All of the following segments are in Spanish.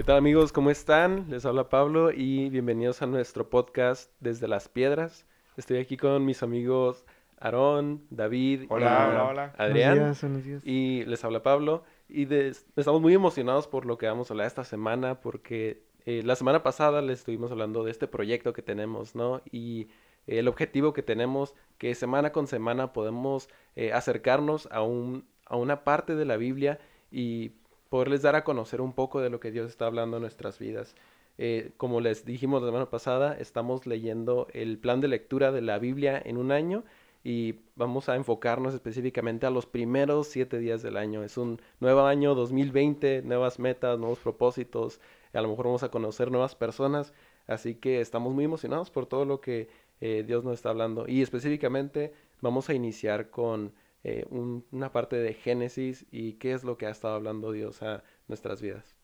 ¿Qué tal amigos? ¿Cómo están? Les habla Pablo y bienvenidos a nuestro podcast desde las piedras. Estoy aquí con mis amigos Aarón, David Hola, y hola, hola. Adrián. Buenos días, buenos días. Y les habla Pablo. Y estamos muy emocionados por lo que vamos a hablar esta semana porque eh, la semana pasada les estuvimos hablando de este proyecto que tenemos, ¿no? Y eh, el objetivo que tenemos, que semana con semana podemos eh, acercarnos a un, a una parte de la Biblia y poderles dar a conocer un poco de lo que Dios está hablando en nuestras vidas. Eh, como les dijimos la semana pasada, estamos leyendo el plan de lectura de la Biblia en un año y vamos a enfocarnos específicamente a los primeros siete días del año. Es un nuevo año 2020, nuevas metas, nuevos propósitos, a lo mejor vamos a conocer nuevas personas, así que estamos muy emocionados por todo lo que eh, Dios nos está hablando y específicamente vamos a iniciar con eh, un- una parte de Génesis y qué es lo que ha estado hablando Dios a nuestras vidas.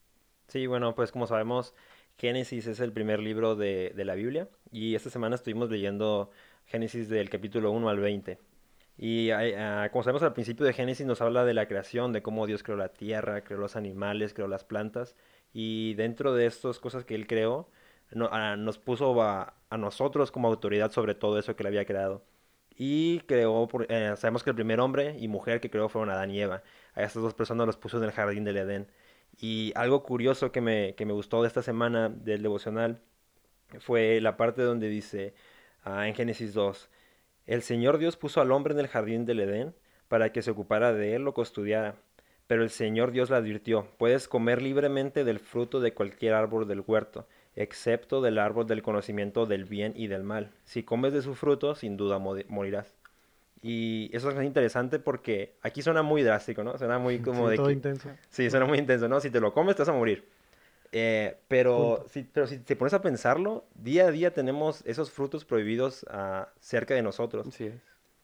Sí, bueno, pues como sabemos, Génesis es el primer libro de, de la Biblia y esta semana estuvimos leyendo Génesis del capítulo 1 al 20. Y ah, como sabemos al principio de Génesis nos habla de la creación, de cómo Dios creó la tierra, creó los animales, creó las plantas y dentro de estas cosas que Él creó, ah, nos puso a, a nosotros como autoridad sobre todo eso que Él había creado. Y creó, por- eh, sabemos que el primer hombre y mujer que creó fueron Adán y Eva. A estas dos personas los puso en el jardín del Edén. Y algo curioso que me, que me gustó de esta semana del devocional fue la parte donde dice ah, en Génesis 2, el Señor Dios puso al hombre en el jardín del Edén para que se ocupara de él, lo custodiara. Pero el Señor Dios le advirtió, puedes comer libremente del fruto de cualquier árbol del huerto, excepto del árbol del conocimiento del bien y del mal. Si comes de su fruto, sin duda mo- morirás. Y eso es interesante porque aquí suena muy drástico, ¿no? Suena muy como Sí, de todo que- intenso. Sí, suena muy intenso, ¿no? Si te lo comes, te vas a morir. Eh, pero, si, pero si te pones a pensarlo, día a día tenemos esos frutos prohibidos ah, cerca de nosotros. Es.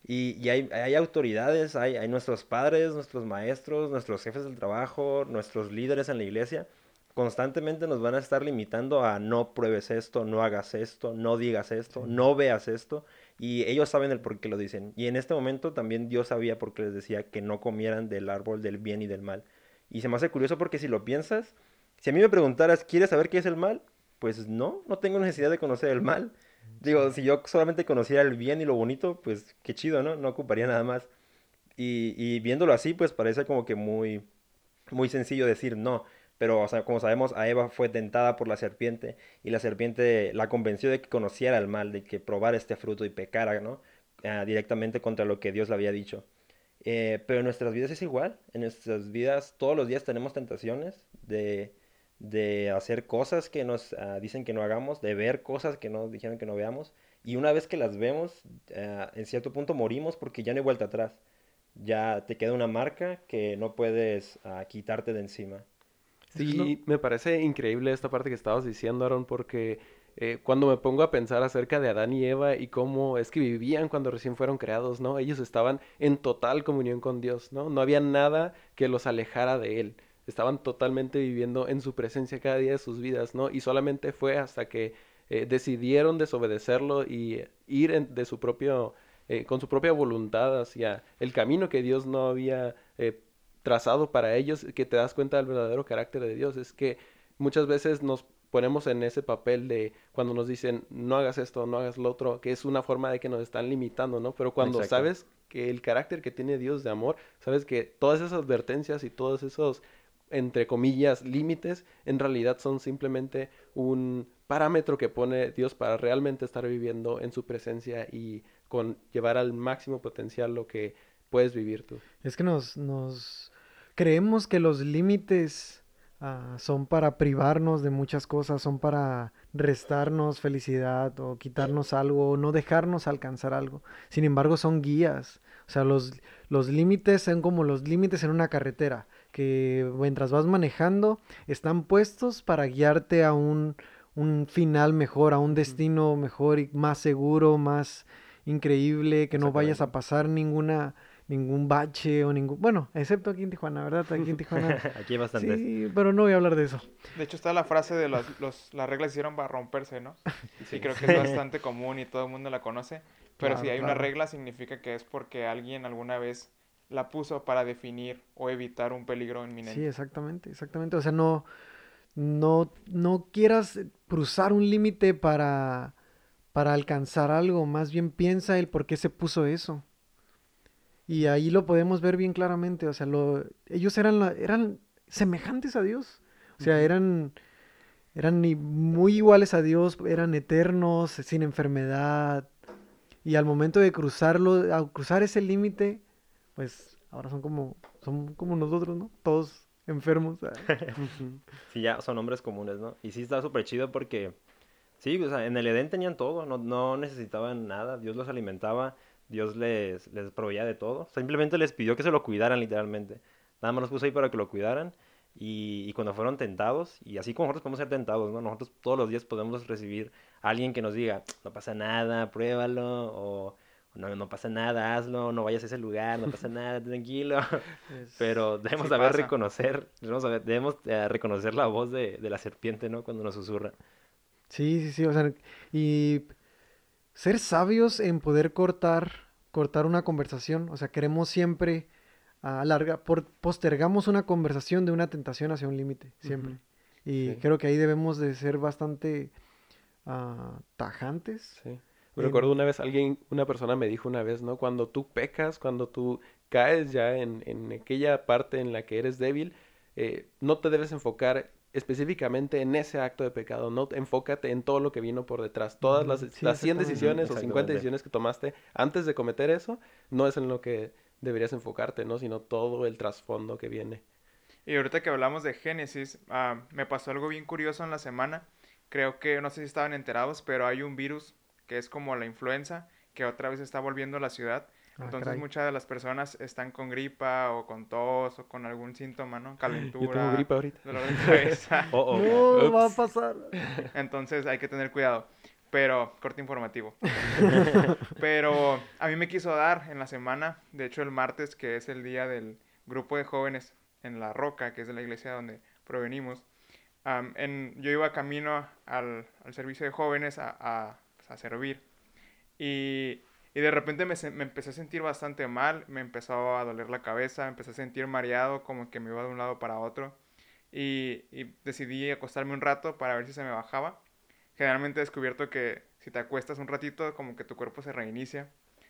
Y, y hay, hay autoridades, hay, hay nuestros padres, nuestros maestros, nuestros jefes del trabajo, nuestros líderes en la iglesia, constantemente nos van a estar limitando a no pruebes esto, no hagas esto, no digas esto, no veas esto. Y ellos saben el por qué lo dicen. Y en este momento también Dios sabía por qué les decía que no comieran del árbol del bien y del mal. Y se me hace curioso porque si lo piensas, si a mí me preguntaras, ¿quieres saber qué es el mal? Pues no, no tengo necesidad de conocer el mal. Digo, si yo solamente conociera el bien y lo bonito, pues qué chido, ¿no? No ocuparía nada más. Y, y viéndolo así, pues parece como que muy, muy sencillo decir no. Pero, o sea, como sabemos, a Eva fue tentada por la serpiente y la serpiente la convenció de que conociera el mal, de que probara este fruto y pecara, ¿no? Ah, directamente contra lo que Dios le había dicho. Eh, pero en nuestras vidas es igual. En nuestras vidas todos los días tenemos tentaciones de, de hacer cosas que nos ah, dicen que no hagamos, de ver cosas que nos dijeron que no veamos. Y una vez que las vemos, ah, en cierto punto morimos porque ya no hay vuelta atrás. Ya te queda una marca que no puedes quitarte de encima. Sí, me parece increíble esta parte que estabas diciendo, Aaron, porque eh, cuando me pongo a pensar acerca de Adán y Eva y cómo es que vivían cuando recién fueron creados, ¿no? Ellos estaban en total comunión con Dios, ¿no? No había nada que los alejara de Él. Estaban totalmente viviendo en su presencia cada día de sus vidas, ¿no? Y solamente fue hasta que eh, decidieron desobedecerlo y ir en- de su propio, eh, con su propia voluntad hacia el camino que Dios no había eh, trazado para ellos, que te das cuenta del verdadero carácter de Dios. Es que muchas veces nos ponemos en ese papel de cuando nos dicen no hagas esto, no hagas lo otro, que es una forma de que nos están limitando, ¿no? Pero cuando Exacto. sabes que el carácter que tiene Dios de amor, sabes que todas esas advertencias y todos esos, entre comillas, límites, en realidad son simplemente un parámetro que pone Dios para realmente estar viviendo en su presencia y con llevar al máximo potencial lo que puedes vivir tú. Es que nos, nos creemos que los límites ah, son para privarnos de muchas cosas, son para restarnos felicidad o quitarnos algo o no dejarnos alcanzar algo. Sin embargo, son guías. O sea, los, los límites son como los límites en una carretera, que mientras vas manejando están puestos para guiarte a un, un final mejor, a un destino mejor y más seguro, más increíble, que no vayas a pasar ninguna ningún bache o ningún, bueno, excepto aquí en Tijuana, ¿verdad? Aquí en Tijuana. Aquí hay bastantes. Sí, pero no voy a hablar de eso. De hecho está la frase de los, los- las reglas se hicieron para romperse, ¿no? Sí, creo que es bastante común y todo el mundo la conoce. Pero si Claro, hay una regla significa que es porque alguien alguna vez la puso para definir o evitar un peligro Sí, inminente. exactamente, exactamente. O sea, no, no, no quieras cruzar un límite para, para alcanzar algo, más bien piensa el por qué se puso eso. Y ahí lo podemos ver bien claramente, o sea, lo, ellos eran, eran semejantes a Dios, o sea, eran, eran muy iguales a Dios, eran eternos, sin enfermedad, y al momento de cruzarlo, al cruzar ese límite, pues ahora son como, son como nosotros, ¿no? Todos enfermos. sí, ya son hombres comunes, ¿no? Y sí está súper chido porque, sí, o sea, en el Edén tenían todo, no, no necesitaban nada, Dios los alimentaba, Dios les, les proveía de todo, simplemente les pidió que se lo cuidaran literalmente. Nada más los puso ahí para que lo cuidaran. Y, y, cuando fueron tentados, y así como nosotros podemos ser tentados, ¿no? Nosotros todos los días podemos recibir a alguien que nos diga, no pasa nada, pruébalo, o no, no pasa nada, hazlo, no vayas a ese lugar, no pasa nada, tranquilo. Pero debemos saber reconocer, debemos, debemos eh, reconocer la voz de, de, la serpiente, ¿no? Cuando nos susurra. Sí, sí, sí, o sea, y ser sabios en poder cortar, cortar una conversación, o sea, queremos siempre alargar, por, postergamos una conversación de una tentación hacia un límite, siempre. Y creo que ahí debemos de ser bastante uh, tajantes. Sí. Me recuerdo una vez alguien, una persona me dijo una vez, ¿no? Cuando tú pecas, cuando tú caes ya en, en aquella parte en la que eres débil, eh, no te debes enfocar específicamente en ese acto de pecado, no enfócate en todo lo que vino por detrás. Todas las, las 100 decisiones o 50 decisiones que tomaste antes de cometer eso, no es en lo que deberías enfocarte, ¿no? Sino todo el trasfondo que viene. Y ahorita que hablamos de Génesis, uh, me pasó algo bien curioso en la semana. Creo que, no sé si estaban enterados, pero hay un virus que es como la influenza, que otra vez está volviendo a la ciudad. Ah, Entonces muchas de las personas están con gripa o con tos o con algún síntoma, ¿no? Calentura. Yo tengo gripa ahorita. Dolor de cabeza. oh, oh. No, va a pasar. Entonces hay que tener cuidado. Pero, corte informativo. Pero a mí me quiso dar en la semana, de hecho el martes, que es el día del grupo de jóvenes en La Roca, que es de la iglesia donde provenimos. en, yo iba camino al, al servicio de jóvenes a a servir. Y, y de repente me, me, empecé a sentir bastante mal, me empezó a doler la cabeza, me empecé a sentir mareado, como que me iba de un lado para otro. Y, y decidí acostarme un rato para ver si se me bajaba. Generalmente he descubierto que si te acuestas un ratito, como que tu cuerpo se reinicia.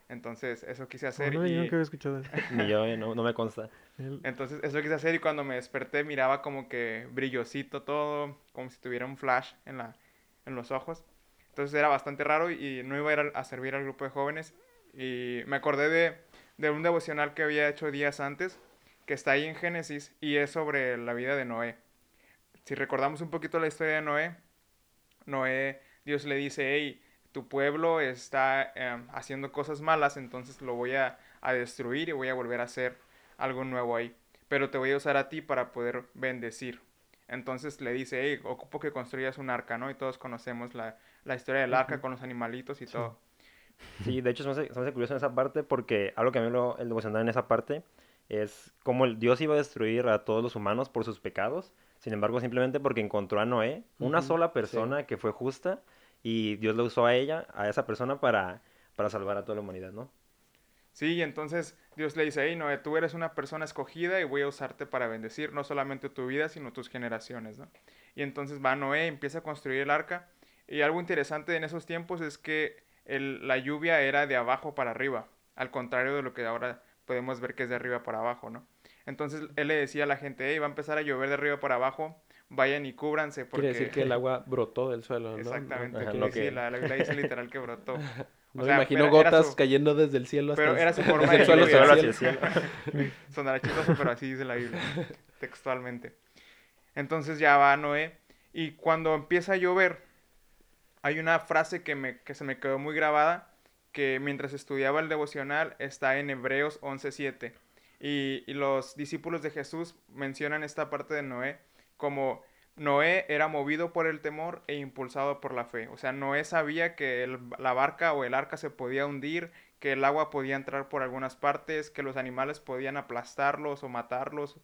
Entonces, eso quise hacer. no, y... yo nunca había escuchado eso. Ni yo, eh, no, no, me consta. Entonces, eso quise hacer y cuando me desperté miraba como que brillosito todo, como si tuviera un flash en, la, en los ojos. Entonces era bastante raro y no iba a ir a, servir al grupo de jóvenes. Y me acordé de, de, un devocional que había hecho días antes, que está ahí en Génesis, y es sobre la vida de Noé. Si recordamos un poquito la historia de Noé, Noé, Dios le dice, hey, tu pueblo está em, haciendo cosas malas, entonces lo voy a, a destruir y voy a volver a hacer algo nuevo ahí. Pero te voy a usar a ti para poder bendecir. Entonces le dice, hey, ocupo que construyas un arca, ¿no? Y todos conocemos la, la historia del arca con los animalitos y todo. Sí, de hecho, se me, hace, curioso en esa parte porque algo que a mí lo, el devocional en esa parte es como el Dios iba a destruir a todos los humanos por sus pecados, sin embargo, simplemente porque encontró a Noé, una sola persona que fue justa, y Dios lo usó a ella, a esa persona, para, para salvar a toda la humanidad, ¿no? Sí, y entonces Dios le dice, hey Noé, tú eres una persona escogida y voy a usarte para bendecir no solamente tu vida, sino tus generaciones, ¿no? Y entonces va Noé, empieza a construir el arca, y algo interesante en esos tiempos es que la lluvia era de abajo para arriba, al contrario de lo que ahora podemos ver que es de arriba para abajo, ¿no? Entonces él le decía a la gente, hey, va a empezar a llover de arriba para abajo, vayan y cúbranse porque... Quiere decir que el agua brotó del suelo, ¿no? Exactamente, sí, la, la Biblia dice literal que brotó. No me imagino gotas cayendo desde el cielo hasta Pero era su forma de suelo hacia el cielo. Sonará chistoso, pero así dice la Biblia, textualmente. Entonces ya va Noé, y cuando empieza a llover, hay una frase que, me, que se me quedó muy grabada, que mientras estudiaba el devocional está en Hebreos 11.7. Y, y los discípulos de Jesús mencionan esta parte de Noé como Noé era movido por el temor e impulsado por la fe. O sea, Noé sabía que la barca o el arca se podía hundir, que el agua podía entrar por algunas partes, que los animales podían aplastarlos o matarlos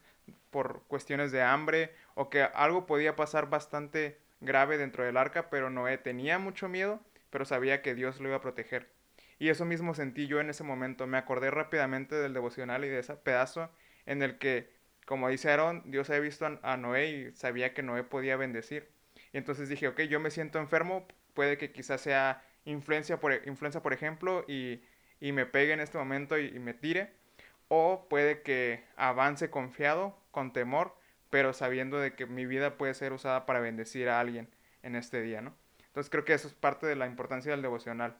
por cuestiones de hambre, o que algo podía pasar bastante grave dentro del arca, pero Noé tenía mucho miedo, pero sabía que Dios lo iba a proteger. Y eso mismo sentí yo en ese momento. Me acordé rápidamente del devocional y de ese pedazo en el que como dice Aaron, Dios había visto a, Noé y sabía que Noé podía bendecir. Y entonces dije, ok, yo me siento enfermo, puede que quizás sea influencia, por, influencia, por ejemplo, y, me pegue en este momento y, y me tire. O puede que avance confiado, con temor, pero sabiendo de que mi vida puede ser usada para bendecir a alguien en este día, ¿no? Entonces creo que eso es parte de la importancia del devocional.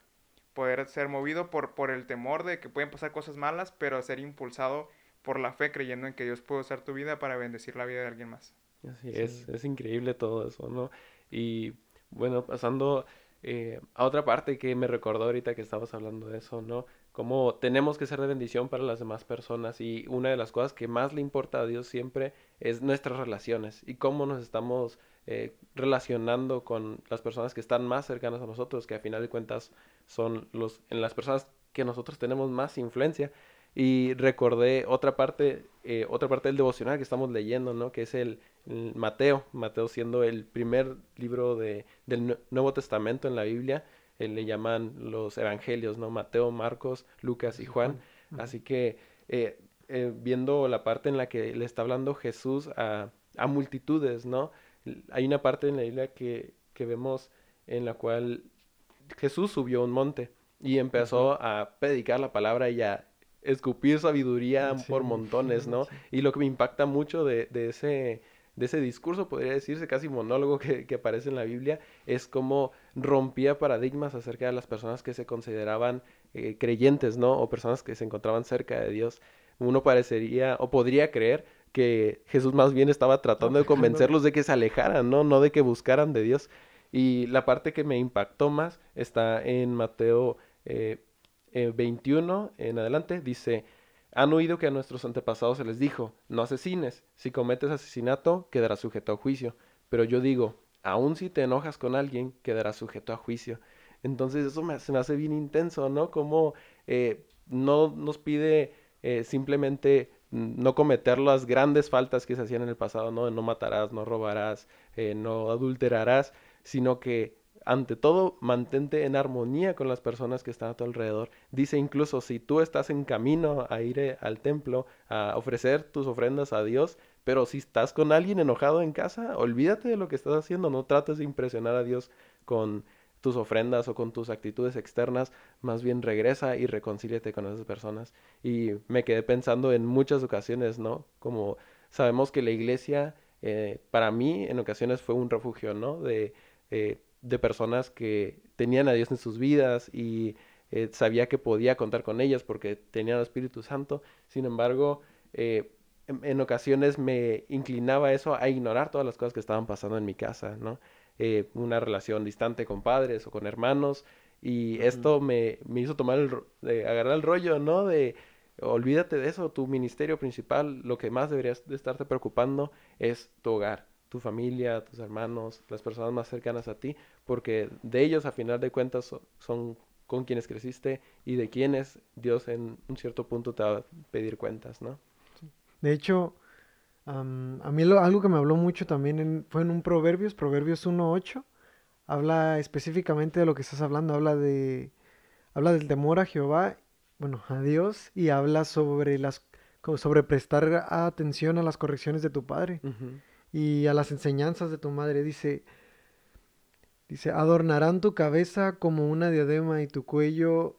Poder ser movido por, por el temor de que pueden pasar cosas malas, pero ser impulsado por la fe creyendo en que Dios puede usar tu vida para bendecir la vida de alguien más. Así es, es increíble todo eso, ¿no? Y bueno, pasando eh, a otra parte que me recordó ahorita que estabas hablando de eso, ¿no? Como tenemos que ser de bendición para las demás personas y una de las cosas que más le importa a Dios siempre es nuestras relaciones y cómo nos estamos eh, relacionando con las personas que están más cercanas a nosotros, que a final de cuentas son los, en las personas que nosotros tenemos más influencia. Y recordé otra parte, eh, otra parte del devocional que estamos leyendo, ¿no? Que es el, Mateo, Mateo siendo el primer libro de, del Nuevo Testamento en la Biblia, eh, le llaman los evangelios, ¿no? Mateo, Marcos, Lucas y Juan. Así que viendo la parte en la que le está hablando Jesús a, a multitudes, ¿no? hay una parte en la Biblia que, que vemos en la cual Jesús subió un monte y empezó a predicar la palabra y a escupir sabiduría por montones, ¿no? Y lo que me impacta mucho de, de, ese, de ese discurso, podría decirse casi monólogo que, que, aparece en la Biblia, es cómo rompía paradigmas acerca de las personas que se consideraban eh, creyentes, ¿no? O personas que se encontraban cerca de Dios. Uno parecería o podría creer que Jesús más bien estaba tratando de convencerlos de que se alejaran, ¿no? No de que buscaran de Dios. Y la parte que me impactó más está en Mateo 21 eh, en adelante. Dice, han oído que a nuestros antepasados se les dijo, no asesines, si cometes asesinato quedarás sujeto a juicio. Pero yo digo, aun si te enojas con alguien, quedarás sujeto a juicio. Entonces eso me, se me hace bien intenso, ¿no? Como eh, no nos pide eh, simplemente no cometer las grandes faltas que se hacían en el pasado, ¿no? No matarás, no robarás, eh, no adulterarás, sino que ante todo mantente en armonía con las personas que están a tu alrededor. Dice incluso si tú estás en camino a ir eh, al templo a ofrecer tus ofrendas a Dios, pero si estás con alguien enojado en casa, olvídate de lo que estás haciendo, no trates de impresionar a Dios con tus ofrendas o con tus actitudes externas, más bien regresa y reconcíliate con esas personas. Y me quedé pensando en muchas ocasiones, ¿no? Como sabemos que la iglesia, eh, para mí, en ocasiones fue un refugio, ¿no? De, eh, de personas que tenían a Dios en sus vidas y eh, sabía que podía contar con ellas porque tenían al Espíritu Santo. Sin embargo, en, en, ocasiones me inclinaba eso a ignorar todas las cosas que estaban pasando en mi casa, ¿no? Eh, una relación distante con padres o con hermanos. Y esto me, me, hizo tomar el, de agarrar el rollo, ¿no? De olvídate de eso, tu ministerio principal, lo que más deberías de estarte preocupando es tu hogar, tu familia, tus hermanos, las personas más cercanas a ti, porque de ellos a final de cuentas son, con quienes creciste y de quienes Dios en un cierto punto te va a pedir cuentas, ¿no? De hecho, a mí algo que me habló mucho también fue en un Proverbios, Proverbios 1.8. Habla específicamente de lo que estás hablando, habla de habla del temor a Jehová, bueno, a Dios, y habla sobre las sobre prestar atención a las correcciones de tu padre y a las enseñanzas de tu madre. Dice, dice, adornarán tu cabeza como una diadema y tu cuello,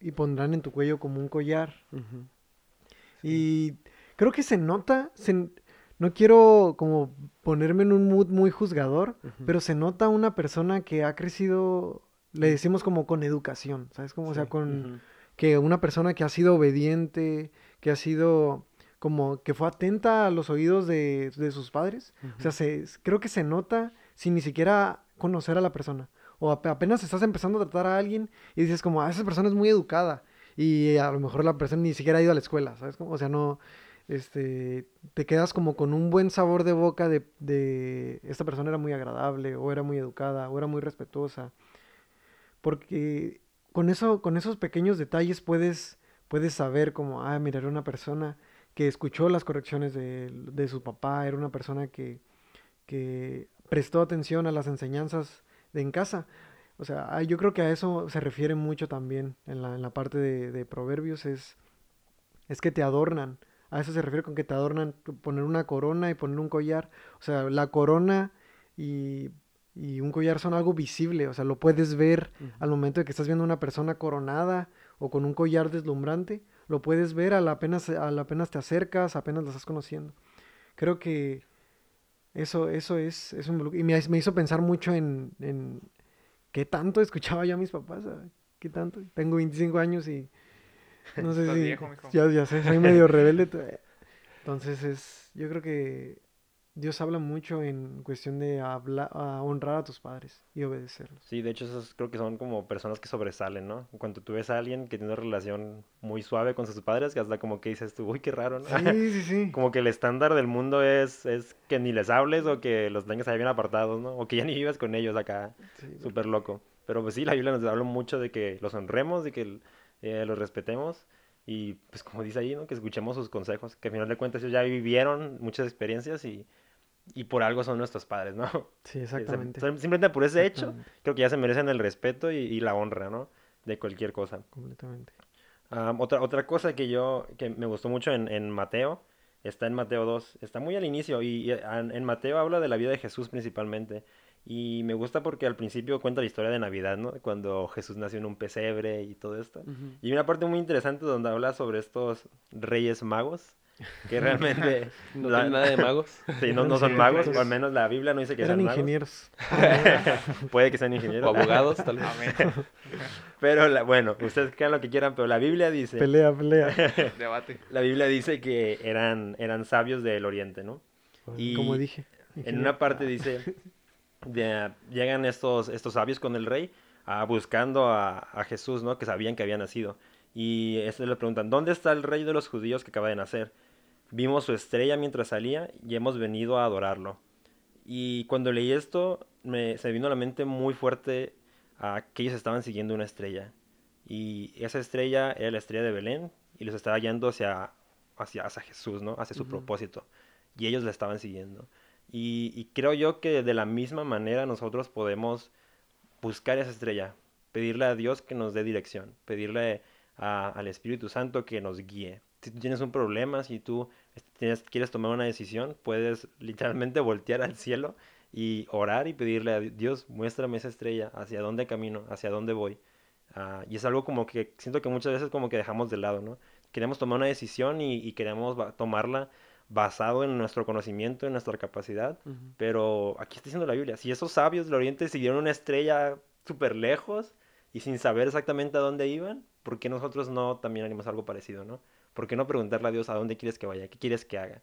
y pondrán en tu cuello como un collar. Y creo que se nota, no quiero como ponerme en un mood muy juzgador, pero se nota una persona que ha crecido, le decimos como con educación, ¿sabes? Como, o sea, con que una persona que ha sido obediente, que ha sido como que fue atenta a los oídos de, sus padres. O sea, se, creo que se nota sin ni siquiera conocer a la persona. O apenas estás empezando a tratar a alguien y dices como, ah, esa persona es muy educada. Y a lo mejor la persona ni siquiera ha ido a la escuela, ¿sabes? O sea, no, este, te quedas como con un buen sabor de boca de, de, esta persona era muy agradable, o era muy educada, o era muy respetuosa. Porque con eso, con esos pequeños detalles puedes, puedes saber como, ah, mira, era una persona que escuchó las correcciones de, de su papá, era una persona que, que prestó atención a las enseñanzas de en casa. O sea, yo creo que a eso se refiere mucho también en la, en la parte de, de proverbios, es, es que te adornan a eso se refiere con que te adornan, poner una corona y poner un collar. O sea, la corona y, y un collar son algo visible, o sea, lo puedes ver al momento de que estás viendo una persona coronada o con un collar deslumbrante, lo puedes ver al apenas, al apenas te acercas, apenas la estás conociendo. Creo que eso, eso es, es un... Y me, me hizo pensar mucho en, en qué tanto escuchaba yo a mis papás, qué tanto. Tengo 25 años y no sé si... Ya, ya sé, soy medio rebelde. Entonces es, yo creo que Dios habla mucho en cuestión de hablar, a honrar a tus padres y obedecerlos. Sí, de hecho, esos creo que son como personas que sobresalen, ¿no? Cuando tú ves a alguien que tiene una relación muy suave con sus padres, que hasta como que dices tú, uy, qué raro, ¿no? Sí, sí, sí. como que el estándar del mundo es, es que ni les hables o que los tengas ahí bien apartados, ¿no? O que ya ni vivas con ellos acá, súper loco. Pero pues sí, la Biblia nos habla mucho de que los honremos, de que eh, los respetemos y pues como dice ahí, ¿no? Que escuchemos sus consejos, que al final de cuentas ellos ya vivieron muchas experiencias y y por algo son nuestros padres, ¿no? Sí, exactamente. Simplemente por ese hecho, creo que ya se merecen el respeto y, la honra, ¿no? De cualquier cosa. Completamente. otra, otra cosa que yo, que me gustó mucho en, en, Mateo, está en Mateo 2, está muy al inicio y, en, Mateo habla de la vida de Jesús principalmente. Y me gusta porque al principio cuenta la historia de Navidad, ¿no? Cuando Jesús nació en un pesebre y todo esto. Y hay una parte muy interesante donde habla sobre estos reyes magos que realmente no la... nada de magos. Sí, no, no son magos, o al menos la Biblia no dice que Eran sean ingenieros. Puede que sean ingenieros. O abogados, tal vez. Pero la, bueno, ustedes crean lo que quieran, pero la Biblia dice. Pelea, pelea. Debate. La Biblia dice que eran, eran sabios del Oriente, ¿no? Y Como dije. En una parte dice, llegan estos, estos sabios con el rey a, buscando a, a Jesús, ¿no? Que sabían que había nacido. Y este le preguntan, ¿dónde está el rey de los judíos que acaba de nacer? Vimos su estrella mientras salía y hemos venido a adorarlo. Y cuando leí esto, me, se vino a la mente muy fuerte a que ellos estaban siguiendo una estrella. Y esa estrella era la estrella de Belén y los estaba yendo hacia, hacia, hacia Jesús, ¿no? Hacia su propósito. Y ellos la estaban siguiendo. Y, y, creo yo que de la misma manera nosotros podemos buscar esa estrella, pedirle a Dios que nos dé dirección, pedirle al Espíritu Santo que nos guíe. Si tú tienes un problema, si tú tienes, quieres tomar una decisión, puedes literalmente voltear al cielo y orar y pedirle a Dios, muéstrame esa estrella, hacia dónde camino, hacia dónde voy. Ah, y es algo como que siento que muchas veces como que dejamos de lado, ¿no? Queremos tomar una decisión y, queremos tomarla basado en nuestro conocimiento, en nuestra capacidad, pero aquí está diciendo la Biblia, si esos sabios del Oriente siguieron una estrella súper lejos y sin saber exactamente a dónde iban, ¿por qué nosotros no también haríamos algo parecido, no? ¿Por qué no preguntarle a Dios a dónde quieres que vaya? ¿Qué quieres que haga?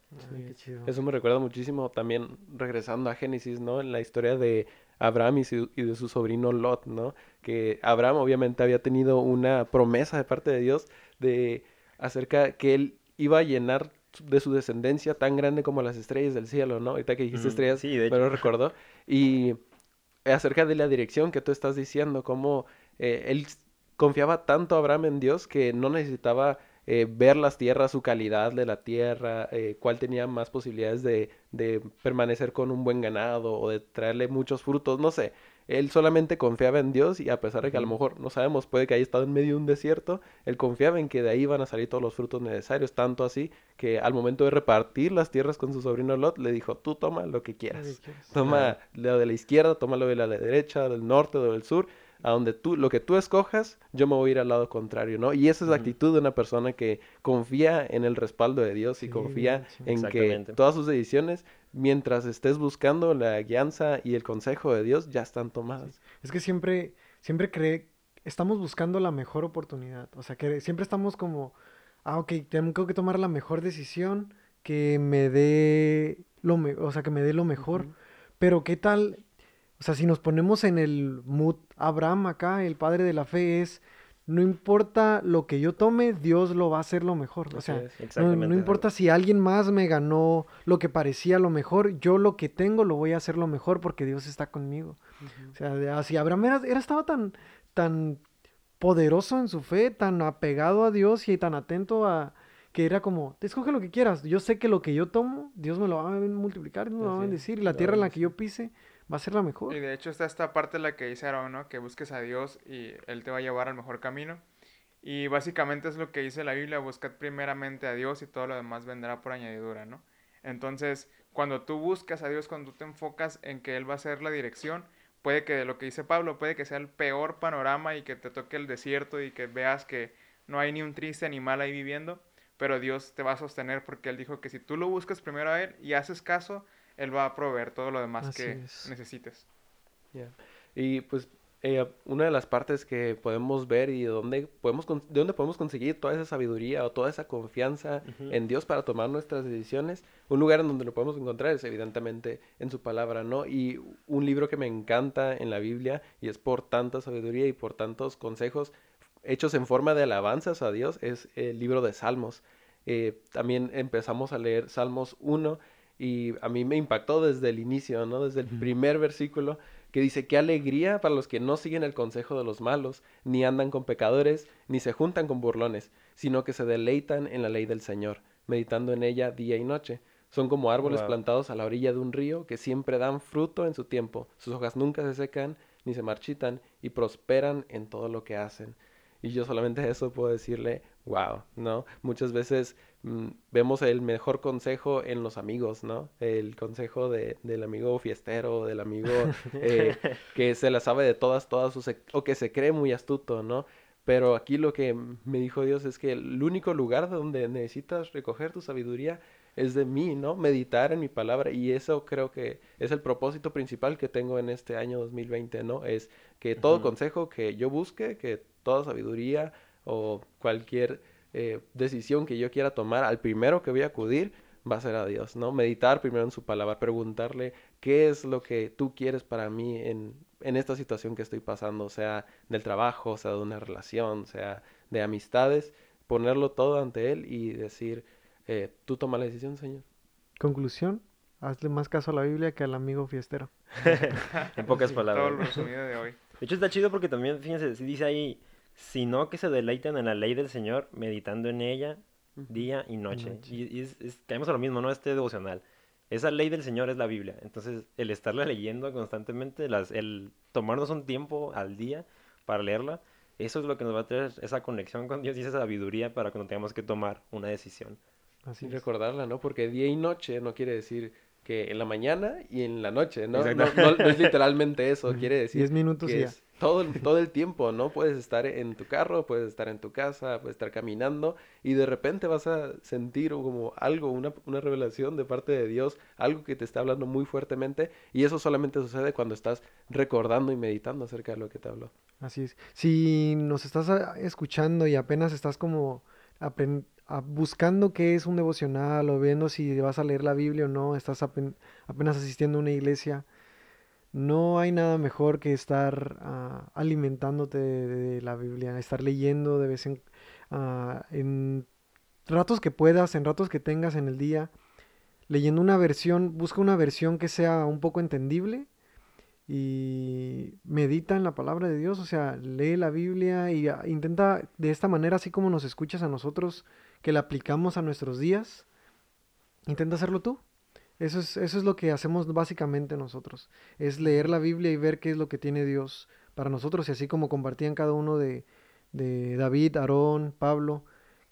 Eso me recuerda muchísimo también regresando a Génesis, ¿no? En la historia de Abraham y, de su sobrino Lot, ¿no? Que Abraham obviamente había tenido una promesa de parte de Dios de acerca que él iba a llenar de su descendencia tan grande como las estrellas del cielo, ¿no? Ahorita que dijiste estrellas, sí, de hecho. me lo recordó. Y acerca de la dirección que tú estás diciendo, cómo eh, él confiaba tanto Abraham en Dios que no necesitaba eh, ver las tierras, su calidad de la tierra, eh, cuál tenía más posibilidades de, de, permanecer con un buen ganado o de traerle muchos frutos, no sé. Él solamente confiaba en Dios y a pesar de que a lo mejor no sabemos, puede que haya estado en medio de un desierto, él confiaba en que de ahí iban a salir todos los frutos necesarios, tanto así que al momento de repartir las tierras con su sobrino Lot, le dijo, tú toma lo que quieras. Toma lo de la izquierda, toma lo de la derecha, del norte, del sur, a donde tú, lo que tú escojas, yo me voy a ir al lado contrario, ¿no? Y esa es la actitud de una persona que confía en el respaldo de Dios y confía en que todas sus decisiones, mientras estés buscando la guianza y el consejo de Dios, ya están tomadas. Es que siempre, siempre cree, estamos buscando la mejor oportunidad, o sea, que siempre estamos como, ah, ok, tengo que tomar la mejor decisión que me dé lo, o sea, que me dé lo mejor. Pero ¿qué tal o sea, si nos ponemos en el mood Abraham acá, el padre de la fe es, no importa lo que yo tome, Dios lo va a hacer lo mejor. O sea, no, importa si alguien más me ganó lo que parecía lo mejor, yo lo que tengo lo voy a hacer lo mejor porque Dios está conmigo. O sea, así Abraham era, era, estaba tan, tan poderoso en su fe, tan apegado a Dios y tan atento a que era como, te escoge lo que quieras, yo sé que lo que yo tomo, Dios me lo va a multiplicar, me lo va a bendecir, y la tierra en la que yo pise, va a ser la mejor. Y de hecho está esta parte la que dice Aaron, ¿no? Que busques a Dios y Él te va a llevar al mejor camino. Y básicamente es lo que dice la Biblia, buscad primeramente a Dios y todo lo demás vendrá por añadidura, ¿no? Entonces, cuando tú buscas a Dios, cuando tú te enfocas en que Él va a ser la dirección, puede que lo que dice Pablo, puede que sea el peor panorama y que te toque el desierto y que veas que no hay ni un triste animal ahí viviendo, pero Dios te va a sostener porque Él dijo que si tú lo buscas primero a Él y haces caso, Él va a proveer todo lo demás que necesites. Y pues eh, una de las partes que podemos ver y de dónde podemos, de dónde podemos conseguir toda esa sabiduría o toda esa confianza en Dios para tomar nuestras decisiones, un lugar en donde lo podemos encontrar es evidentemente en su palabra, ¿no? Y un libro que me encanta en la Biblia y es por tanta sabiduría y por tantos consejos hechos en forma de alabanzas a Dios es el libro de Salmos. Eh, también empezamos a leer Salmos 1 y a mí me impactó desde el inicio, ¿no? Desde el primer versículo que dice, qué alegría para los que no siguen el consejo de los malos, ni andan con pecadores, ni se juntan con burlones, sino que se deleitan en la ley del Señor, meditando en ella día y noche. Son como árboles plantados a la orilla de un río que siempre dan fruto en su tiempo, sus hojas nunca se secan ni se marchitan y prosperan en todo lo que hacen. Y yo solamente eso puedo decirle, wow, ¿no? Muchas veces mm, vemos el mejor consejo en los amigos, ¿no? El consejo de, del amigo fiestero, del amigo eh, que se la sabe de todas, todas, o que se cree muy astuto, ¿no? Pero aquí lo que me dijo Dios es que el único lugar donde necesitas recoger tu sabiduría es de mí, ¿no? Meditar en mi palabra y eso creo que es el propósito principal que tengo en este año 2020, ¿no? Es que todo consejo que yo busque, que toda sabiduría o cualquier eh, decisión que yo quiera tomar, al primero que voy a acudir va a ser a Dios, ¿no? Meditar primero en su palabra, preguntarle qué es lo que tú quieres para mí en, en esta situación que estoy pasando, sea del trabajo, sea de una relación, sea de amistades, ponerlo todo ante Él y decir, eh, tú toma la decisión, Señor. Conclusión, hazle más caso a la Biblia que al amigo fiestero. en pocas palabras. de hecho está chido porque también, fíjense, si dice ahí, sino que se deleiten en la ley del Señor, meditando en ella día y noche. Y, caemos a lo mismo, ¿no? Este devocional. Esa ley del Señor es la Biblia. Entonces, el estarla leyendo constantemente, las, el tomarnos un tiempo al día para leerla, eso es lo que nos va a traer esa conexión con Dios y esa sabiduría para cuando tengamos que tomar una decisión. Así recordarla, ¿no? Porque día y noche no quiere decir que en la mañana y en la noche, ¿no? No, no, es literalmente eso, quiere decir. 10 minutos que es todo, todo el tiempo, ¿no? Puedes estar en tu carro, puedes estar en tu casa, puedes estar caminando y de repente vas a sentir como algo, una, una revelación de parte de Dios, algo que te está hablando muy fuertemente y eso solamente sucede cuando estás recordando y meditando acerca de lo que te habló. Así es. Si nos estás ah, escuchando y apenas estás como buscando qué es un devocional o viendo si vas a leer la Biblia o no, estás apenas asistiendo a una iglesia, no hay nada mejor que estar ah, alimentándote de, la Biblia, estar leyendo de vez en, uh, en ratos que puedas, en ratos que tengas en el día, leyendo una versión, busca una versión que sea un poco entendible y medita en la palabra de Dios, o sea, lee la Biblia y ah, intenta de esta manera, así como nos escuchas a nosotros, que la aplicamos a nuestros días, intenta hacerlo tú. Eso es, eso es lo que hacemos básicamente nosotros, es leer la Biblia y ver qué es lo que tiene Dios para nosotros, y así como compartían cada uno de, de David, Aarón, Pablo,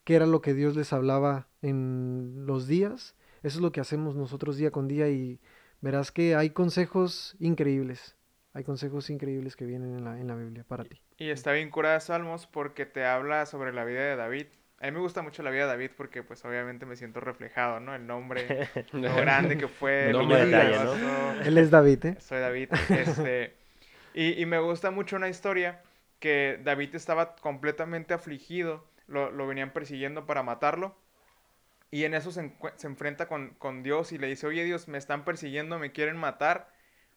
qué era lo que Dios les hablaba en los días, eso es lo que hacemos nosotros día con día y verás que hay consejos increíbles. Hay consejos increíbles que vienen en la, en la Biblia para ti. Y está bien curada Salmos porque te habla sobre la vida de David. A mí me gusta mucho la vida de David porque pues obviamente me siento reflejado, ¿no? El nombre, lo grande que fue. No Él es David, ¿eh? Soy David. Este, y, y, me gusta mucho una historia que David estaba completamente afligido, lo, lo venían persiguiendo para matarlo y en eso se, enfrenta con, con, Dios y le dice, oye Dios, me están persiguiendo, me quieren matar,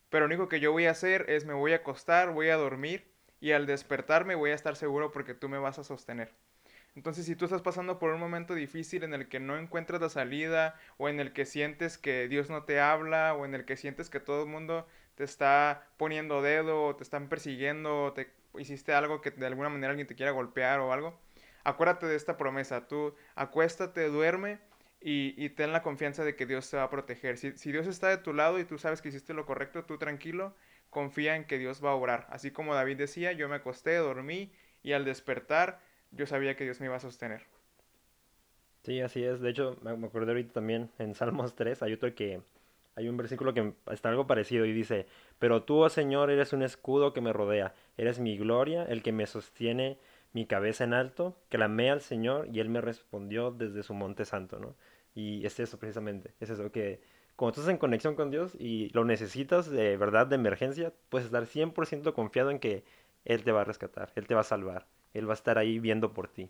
pero lo único que yo voy a hacer es me voy a acostar, voy a dormir y al despertarme voy a estar seguro porque tú me vas a sostener. Entonces, si tú estás pasando por un momento difícil en el que no encuentras la salida, o en el que sientes que Dios no te habla, o en el que sientes que todo el mundo te está poniendo dedo, o te están persiguiendo, o te hiciste algo que de alguna manera alguien te quiera golpear o algo, acuérdate de esta promesa, tú acuéstate, duerme y, ten la confianza de que Dios te va a proteger. Si, si, Dios está de tu lado y tú sabes que hiciste lo correcto, tú tranquilo, confía en que Dios va a obrar. Así como David decía, yo me acosté, dormí y al despertar yo sabía que Dios me iba a sostener. Sí, así es. De hecho, me acuerdo ahorita también en Salmos 3 hay otro que hay un versículo que está algo parecido y dice, pero tú, oh Señor, eres un escudo que me rodea, eres mi gloria, el que me sostiene mi cabeza en alto, clamé al Señor y Él me respondió desde su monte santo, ¿no? Y es eso precisamente, es eso, que cuando estás en conexión con Dios y lo necesitas de verdad de emergencia, puedes estar 100% confiado en que Él te va a rescatar, Él te va a salvar, Él va a estar ahí viendo por ti.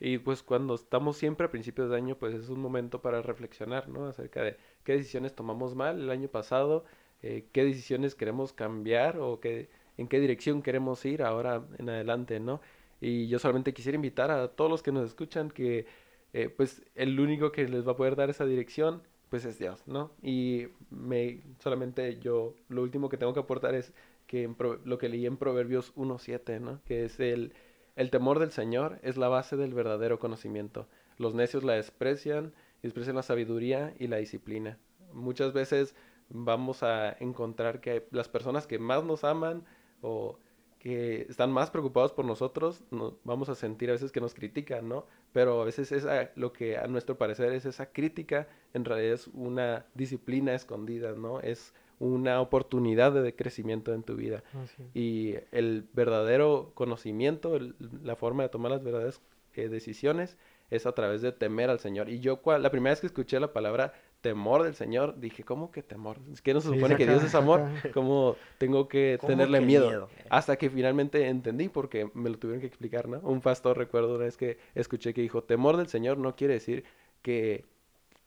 Y pues cuando estamos siempre a principios de año, pues es un momento para reflexionar, ¿no? Acerca de qué decisiones tomamos mal el año pasado, eh, qué decisiones queremos cambiar o qué, en qué dirección queremos ir ahora en adelante, ¿no? Y yo solamente quisiera invitar a todos los que nos escuchan que, eh, pues, el único que les va a poder dar esa dirección, pues es Dios, ¿no? Y me, solamente yo, lo último que tengo que aportar es que lo que leí en Proverbios 1.7, ¿no? Que es el el temor del Señor es la base del verdadero conocimiento. Los necios la desprecian, desprecian la sabiduría y la disciplina. Muchas veces vamos a encontrar que las personas que más nos aman o que están más preocupados por nosotros, vamos a sentir a veces que nos critican, ¿no? Pero a veces esa, lo que a nuestro parecer es esa crítica, en realidad es una disciplina escondida, ¿no? Es una oportunidad de crecimiento en tu vida. Y el verdadero conocimiento, la forma de tomar las verdaderas eh, decisiones es a través de temer al Señor. Y yo la primera vez que escuché la palabra temor del Señor, dije, ¿cómo que temor? Es que no se supone que Dios es amor, ¿cómo tengo que tenerle miedo? Hasta que finalmente entendí porque me lo tuvieron que explicar, ¿no? Un pastor recuerdo una vez que escuché que dijo, temor del Señor no quiere decir que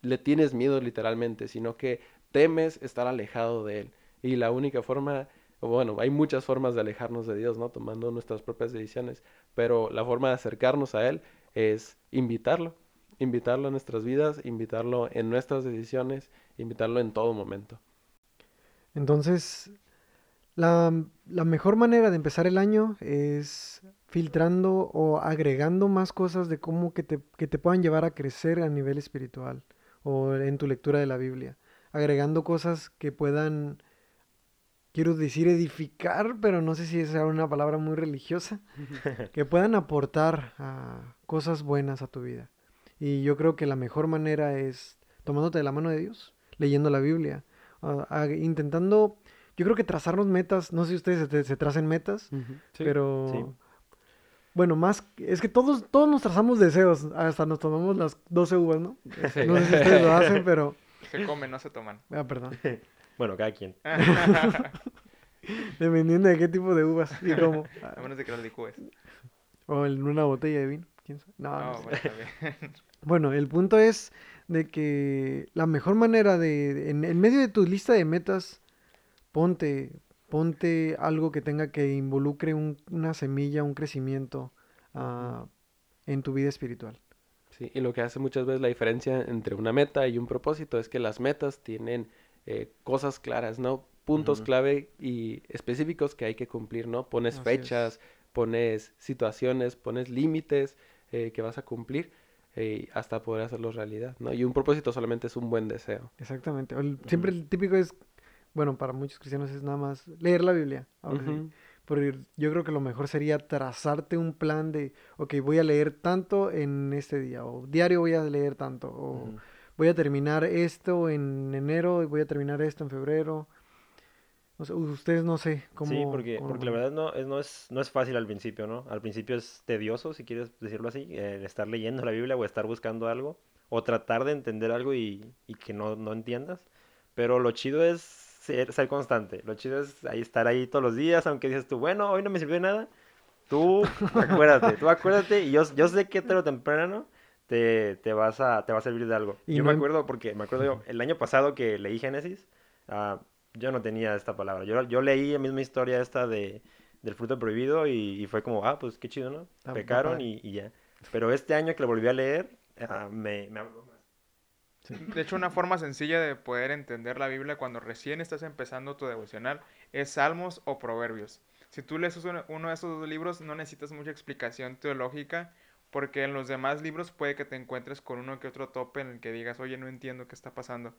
le tienes miedo literalmente, sino que temes estar alejado de Él. Y la única forma, bueno, hay muchas formas de alejarnos de Dios, ¿no? Tomando nuestras propias decisiones, pero la forma de acercarnos a Él es invitarlo, invitarlo a nuestras vidas, invitarlo en nuestras decisiones, invitarlo en todo momento. Entonces, la, la, mejor manera de empezar el año es filtrando o agregando más cosas de cómo que te, que te puedan llevar a crecer a nivel espiritual o en tu lectura de la Biblia agregando cosas que puedan, quiero decir edificar, pero no sé si es una palabra muy religiosa, que puedan aportar a cosas buenas a tu vida. Y yo creo que la mejor manera es tomándote de la mano de Dios, leyendo la Biblia, intentando, yo creo que trazarnos metas, no sé si ustedes se, tracen metas, pero... Bueno, más, es que todos, todos nos trazamos deseos, hasta nos tomamos las 12 uvas, ¿no? No sé si ustedes lo hacen, pero se comen, no se toman. Ah, perdón. bueno, cada quien. Dependiendo de qué tipo de uvas y cómo. A menos de que las licúes. O en una botella de vino. ¿Quién sabe? No, no, bueno, bueno, el punto es de que la mejor manera de, en, medio de tu lista de metas, ponte, ponte algo que tenga que involucre una semilla, un crecimiento uh, en tu vida espiritual. Sí, y lo que hace muchas veces la diferencia entre una meta y un propósito es que las metas tienen eh, cosas claras, ¿no? Puntos clave y específicos que hay que cumplir, ¿no? Pones fechas, pones situaciones, pones límites eh, que vas a cumplir eh, hasta poder hacerlo realidad, ¿no? Y un propósito solamente es un buen deseo. Exactamente. siempre el típico es, bueno, para muchos cristianos es nada más leer la Biblia. Porque yo creo que lo mejor sería trazarte un plan de, ok, voy a leer tanto en este día, o diario voy a leer tanto, o voy a terminar esto en enero y voy a terminar esto en febrero. O sea, ustedes no sé cómo... Sí, porque, porque la verdad no es, no, es, no es fácil al principio, ¿no? Al principio es tedioso, si quieres decirlo así, estar leyendo la Biblia o estar buscando algo, o tratar de entender algo y, y que no, no entiendas. Pero lo chido es ser, constante. Lo chido es ahí estar ahí todos los días, aunque dices tú, bueno, hoy no me sirvió de nada. Tú acuérdate, tú acuérdate y yo, yo sé que tarde o temprano te, te, vas a, te va a servir de algo. yo me acuerdo porque, me acuerdo yo, el año pasado que leí Génesis, uh, yo no tenía esta palabra. Yo, yo leí la misma historia esta de, del fruto prohibido y, fue como, ah, pues qué chido, ¿no? Pecaron y, y, ya. Pero este año que lo volví a leer, uh, me, me de hecho, una forma sencilla de poder entender la Biblia cuando recién estás empezando tu devocional es Salmos o Proverbios. Si tú lees uno de esos dos libros, no necesitas mucha explicación teológica, porque en los demás libros puede que te encuentres con uno que otro tope en el que digas, oye, no entiendo qué está pasando.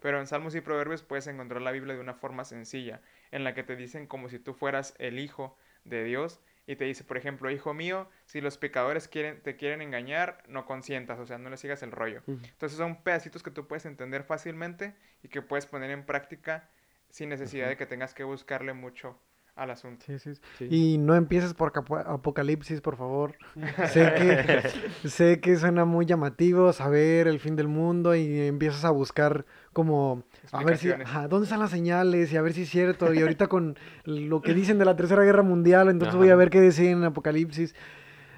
Pero en Salmos y Proverbios puedes encontrar la Biblia de una forma sencilla, en la que te dicen como si tú fueras el hijo de Dios y te dice, por ejemplo, hijo mío, si los pecadores quieren, te quieren engañar, no consientas, o sea, no le sigas el rollo. Entonces son pedacitos que tú puedes entender fácilmente y que puedes poner en práctica sin necesidad de que tengas que buscarle mucho al asunto. Sí, sí, sí. Y no empieces por Apocalipsis, por favor. sé, que, sé que suena muy llamativo saber el fin del mundo y empiezas a buscar como a ver si, ajá, ¿dónde están las señales? Y a ver si es cierto. Y ahorita con lo que dicen de la Tercera Guerra Mundial, entonces voy a ver qué deciden en Apocalipsis.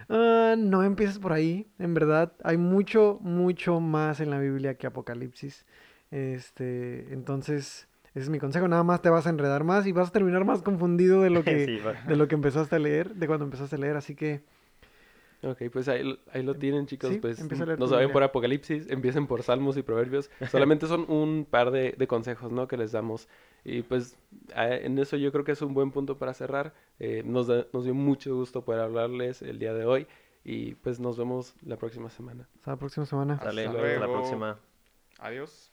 Ah, no empieces por ahí, en verdad. Hay mucho, mucho más en la Biblia que Apocalipsis. Este, entonces, ese es mi consejo. Nada más te vas a enredar más y vas a terminar más confundido de lo que, de lo que empezaste a leer, de cuando empezaste a leer. Así que Ok, pues ahí, ahí lo em, tienen, chicos. pues no saben por Apocalipsis, empiecen por Salmos y Proverbios. Solamente son un par de, de, consejos, ¿no? Que les damos. Y pues en eso yo creo que es un buen punto para cerrar. Eh, nos, nos dio mucho gusto poder hablarles el día de hoy. Y pues nos vemos la próxima semana. Hasta la próxima semana. Hasta, luego. hasta la próxima. Adiós.